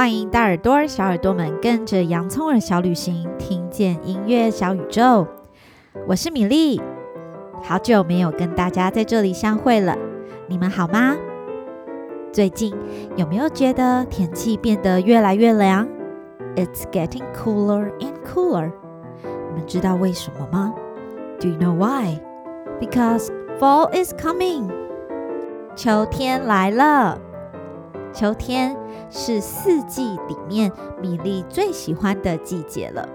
欢迎大耳朵、小耳朵们跟着洋葱耳小旅行，听见音乐小宇宙。我是米粒，好久没有跟大家在这里相会了，你们好吗？最近有没有觉得天气变得越来越凉？It's getting cooler and cooler。你们知道为什么吗？Do you know why? Because fall is coming。秋天来了。秋天是四季里面米粒最喜欢的季节了。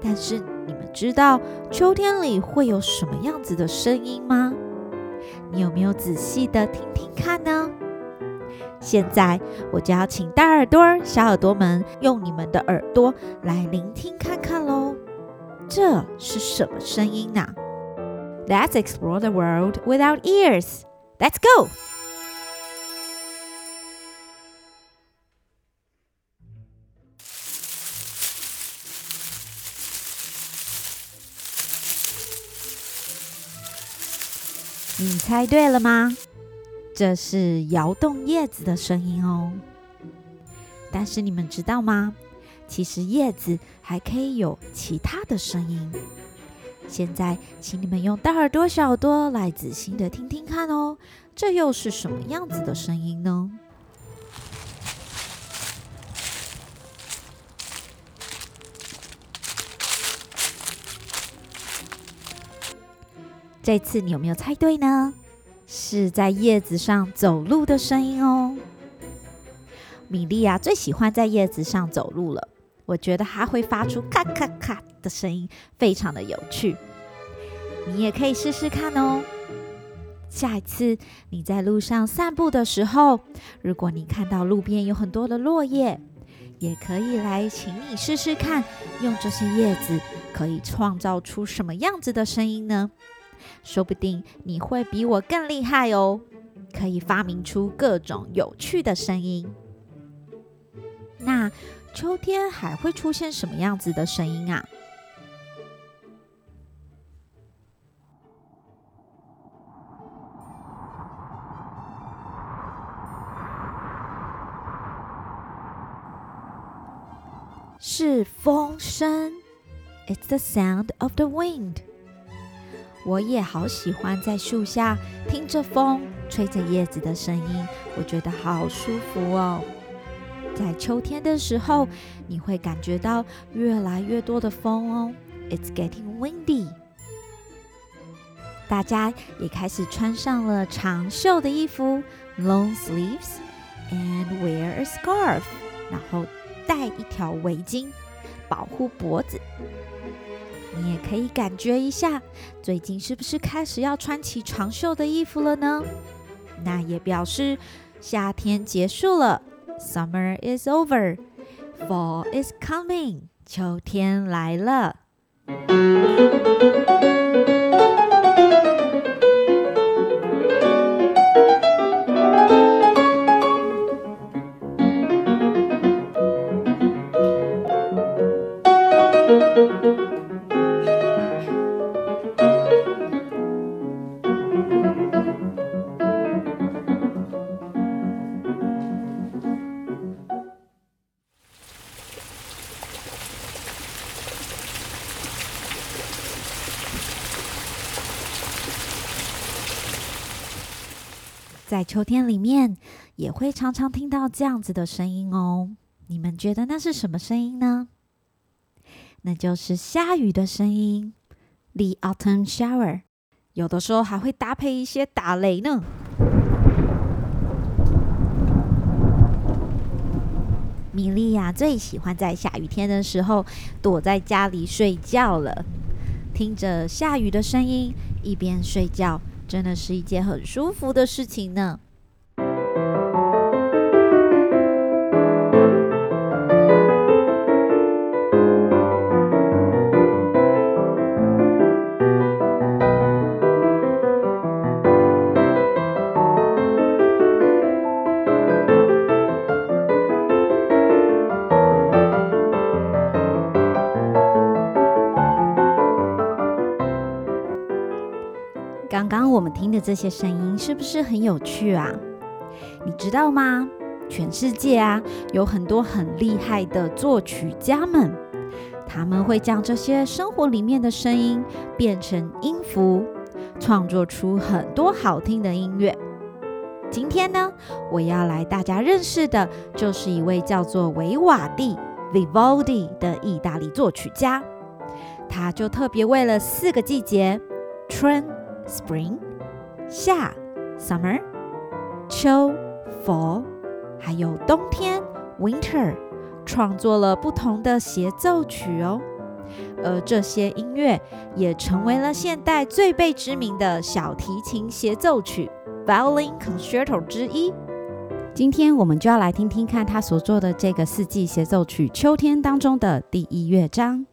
但是你们知道秋天里会有什么样子的声音吗？你有没有仔细的听听看呢？现在我就要请大耳朵、小耳朵们用你们的耳朵来聆听看看喽。这是什么声音呢？Let's explore the world without ears. Let's go. 你猜对了吗？这是摇动叶子的声音哦。但是你们知道吗？其实叶子还可以有其他的声音。现在，请你们用大耳朵、小耳朵来仔细的听听看哦。这又是什么样子的声音呢？这次你有没有猜对呢？是在叶子上走路的声音哦。米粒啊，最喜欢在叶子上走路了。我觉得它会发出咔咔咔的声音，非常的有趣。你也可以试试看哦。下一次你在路上散步的时候，如果你看到路边有很多的落叶，也可以来请你试试看，用这些叶子可以创造出什么样子的声音呢？说不定你会比我更厉害哦，可以发明出各种有趣的声音。那秋天还会出现什么样子的声音啊？是风声，It's the sound of the wind。我也好喜欢在树下听着风吹着叶子的声音，我觉得好舒服哦。在秋天的时候，你会感觉到越来越多的风哦。It's getting windy。大家也开始穿上了长袖的衣服，long sleeves，and wear a scarf，然后戴一条围巾，保护脖子。你也可以感觉一下，最近是不是开始要穿起长袖的衣服了呢？那也表示夏天结束了，Summer is over，Fall is coming，秋天来了。秋天里面，也会常常听到这样子的声音哦。你们觉得那是什么声音呢？那就是下雨的声音，The autumn shower。有的时候还会搭配一些打雷呢。米莉亚最喜欢在下雨天的时候躲在家里睡觉了，听着下雨的声音，一边睡觉。真的是一件很舒服的事情呢。刚刚我们听的这些声音是不是很有趣啊？你知道吗？全世界啊，有很多很厉害的作曲家们，他们会将这些生活里面的声音变成音符，创作出很多好听的音乐。今天呢，我要来大家认识的，就是一位叫做维瓦蒂 （Vivaldi） 的意大利作曲家。他就特别为了四个季节：春 （Spring）、夏 （Summer）、秋 （Fall） 还有冬天 （Winter） 创作了不同的协奏曲哦。而这些音乐也成为了现代最被知名的小提琴协奏曲。Violin Concerto 之一，今天我们就要来听听看他所做的这个四季协奏曲《秋天》当中的第一乐章。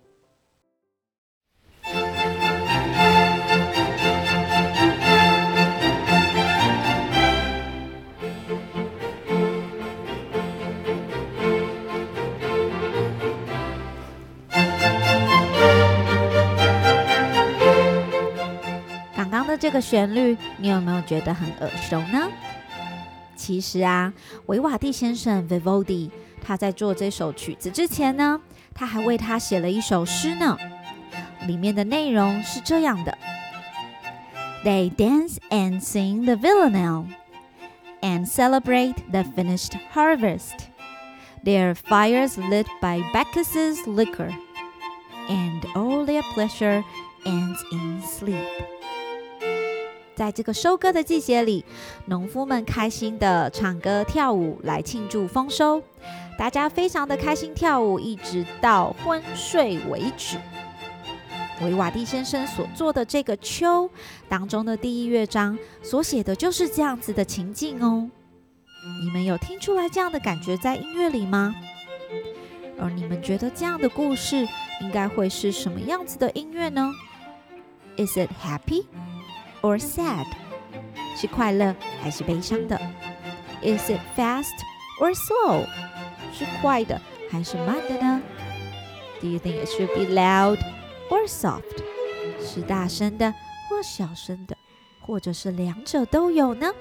这个旋律，你有没有觉得很耳熟呢？其实啊，维瓦蒂先生 Vivaldi 他在做这首曲子之前呢，他还为他写了一首诗呢。里面的内容是这样的：They dance and sing the villanelle and celebrate the finished harvest. Their fires lit by Bacchus's liquor, and all their pleasure ends in sleep. 在这个收割的季节里，农夫们开心地唱歌跳舞来庆祝丰收。大家非常的开心跳舞，一直到昏睡为止。维瓦蒂先生所做的这个《秋》当中的第一乐章所写的就是这样子的情境哦。你们有听出来这样的感觉在音乐里吗？而你们觉得这样的故事应该会是什么样子的音乐呢？Is it happy? Or sad？是快乐还是悲伤的？Is it fast or slow？是快的还是慢的呢？Do you think it should be loud or soft？是大声的或小声的，或者是两者都有呢？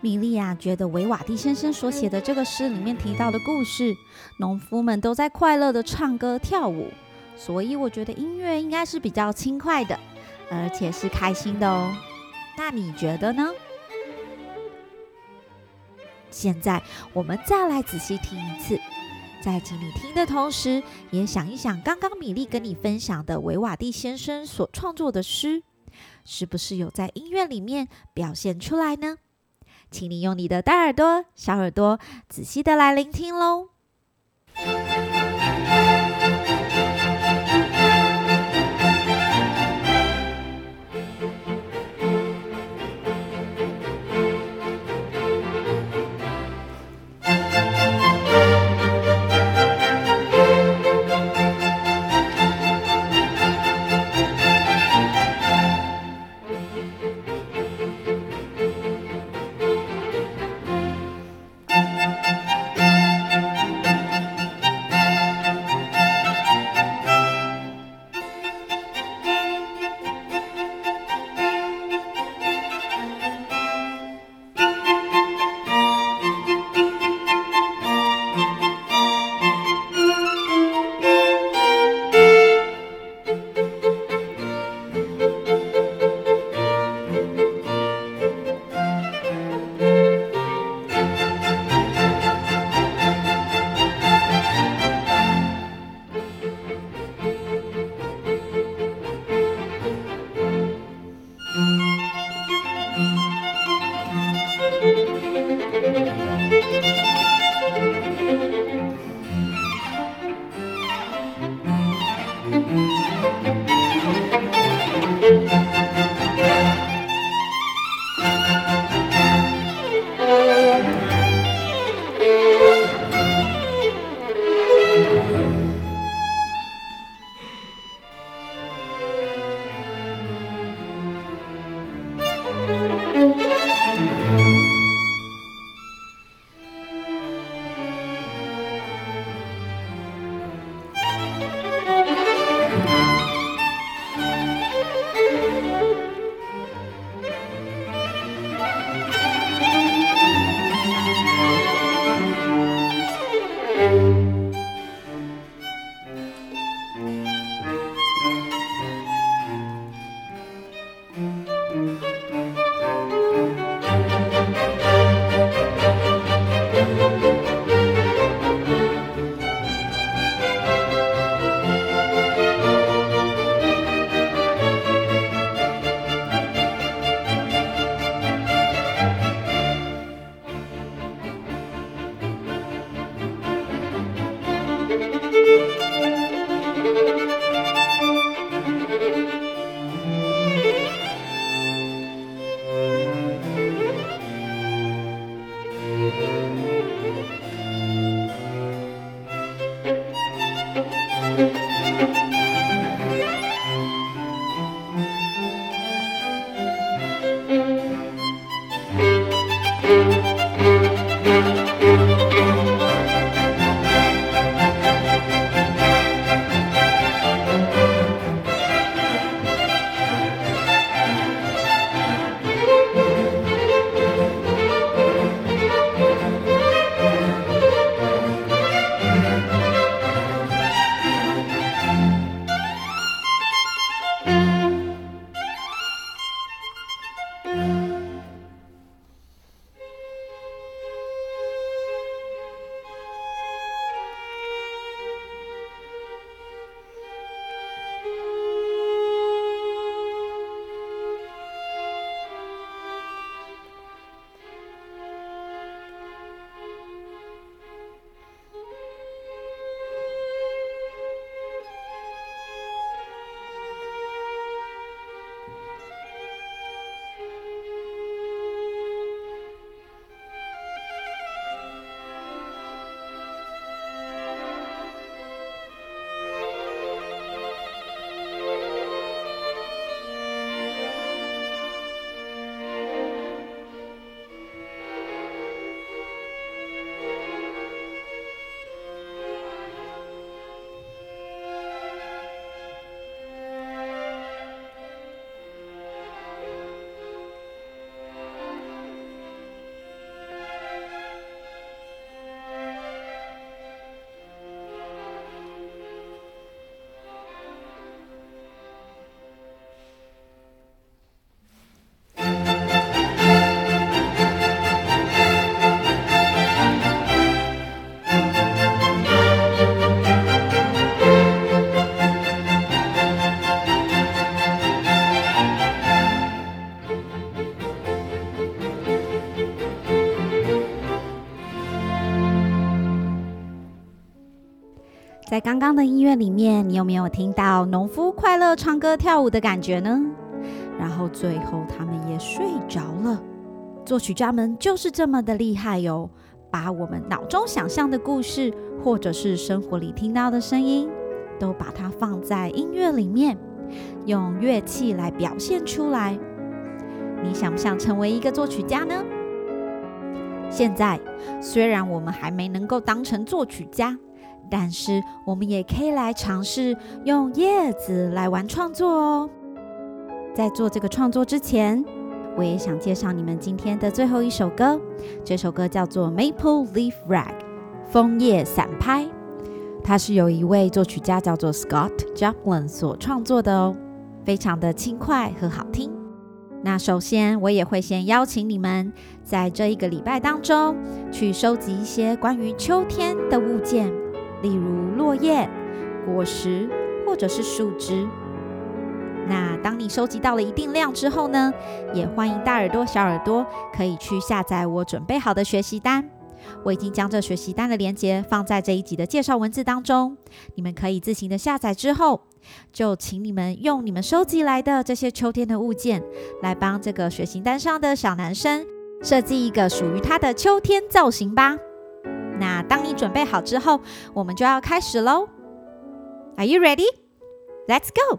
米莉亚觉得维瓦蒂先生所写的这个诗里面提到的故事，农夫们都在快乐的唱歌跳舞，所以我觉得音乐应该是比较轻快的。而且是开心的哦，那你觉得呢？现在我们再来仔细听一次，在请你听的同时，也想一想刚刚米莉跟你分享的维瓦蒂先生所创作的诗，是不是有在音乐里面表现出来呢？请你用你的大耳朵、小耳朵仔细的来聆听喽。的音乐里面，你有没有听到农夫快乐唱歌跳舞的感觉呢？然后最后他们也睡着了。作曲家们就是这么的厉害哟，把我们脑中想象的故事，或者是生活里听到的声音，都把它放在音乐里面，用乐器来表现出来。你想不想成为一个作曲家呢？现在虽然我们还没能够当成作曲家，但是我们也可以来尝试用叶子来玩创作哦。在做这个创作之前，我也想介绍你们今天的最后一首歌。这首歌叫做《Maple Leaf Rag》枫叶散拍，它是由一位作曲家叫做 Scott Joplin 所创作的哦，非常的轻快和好听。那首先，我也会先邀请你们在这一个礼拜当中去收集一些关于秋天的物件，例如落叶、果实或者是树枝。那当你收集到了一定量之后呢，也欢迎大耳朵、小耳朵可以去下载我准备好的学习单。我已经将这学习单的链接放在这一集的介绍文字当中，你们可以自行的下载之后，就请你们用你们收集来的这些秋天的物件，来帮这个学习单上的小男生设计一个属于他的秋天造型吧。那当你准备好之后，我们就要开始喽。Are you ready? Let's go!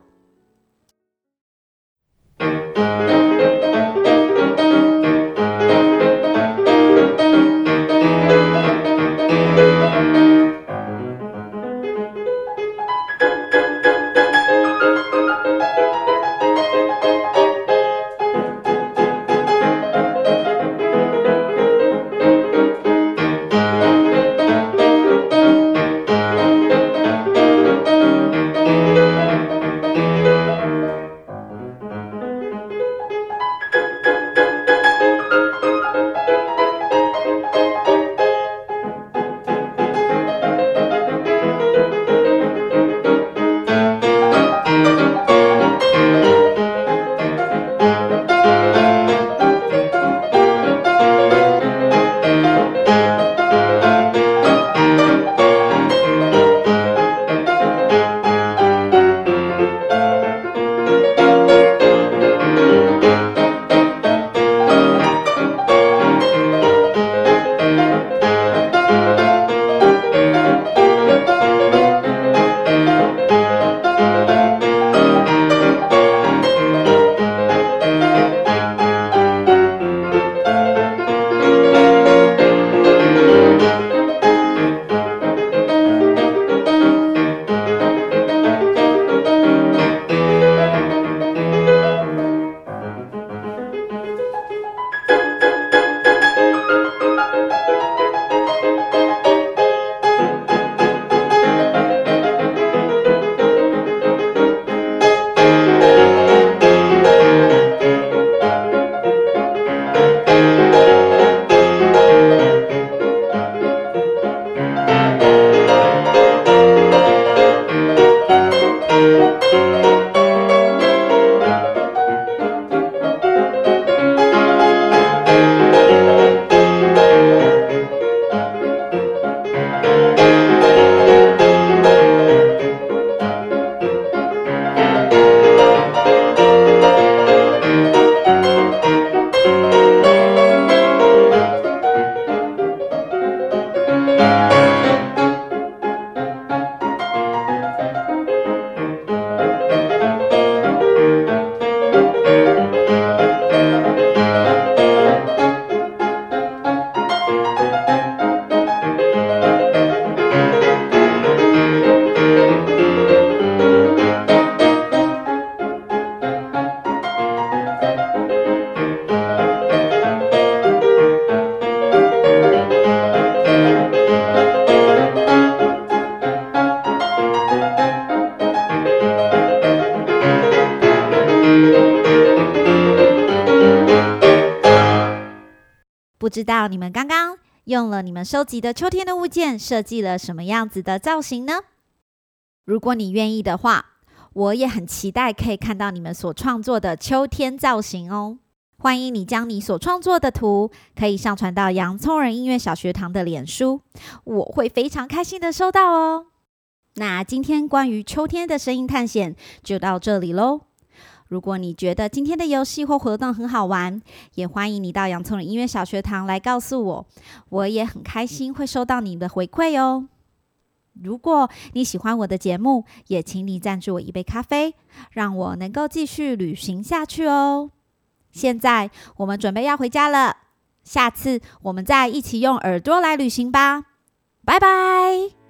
知道你们刚刚用了你们收集的秋天的物件，设计了什么样子的造型呢？如果你愿意的话，我也很期待可以看到你们所创作的秋天造型哦。欢迎你将你所创作的图可以上传到洋葱人音乐小学堂的脸书，我会非常开心的收到哦。那今天关于秋天的声音探险就到这里喽。如果你觉得今天的游戏或活动很好玩，也欢迎你到洋葱的音乐小学堂来告诉我，我也很开心会收到你的回馈哦。如果你喜欢我的节目，也请你赞助我一杯咖啡，让我能够继续旅行下去哦。现在我们准备要回家了，下次我们再一起用耳朵来旅行吧，拜拜。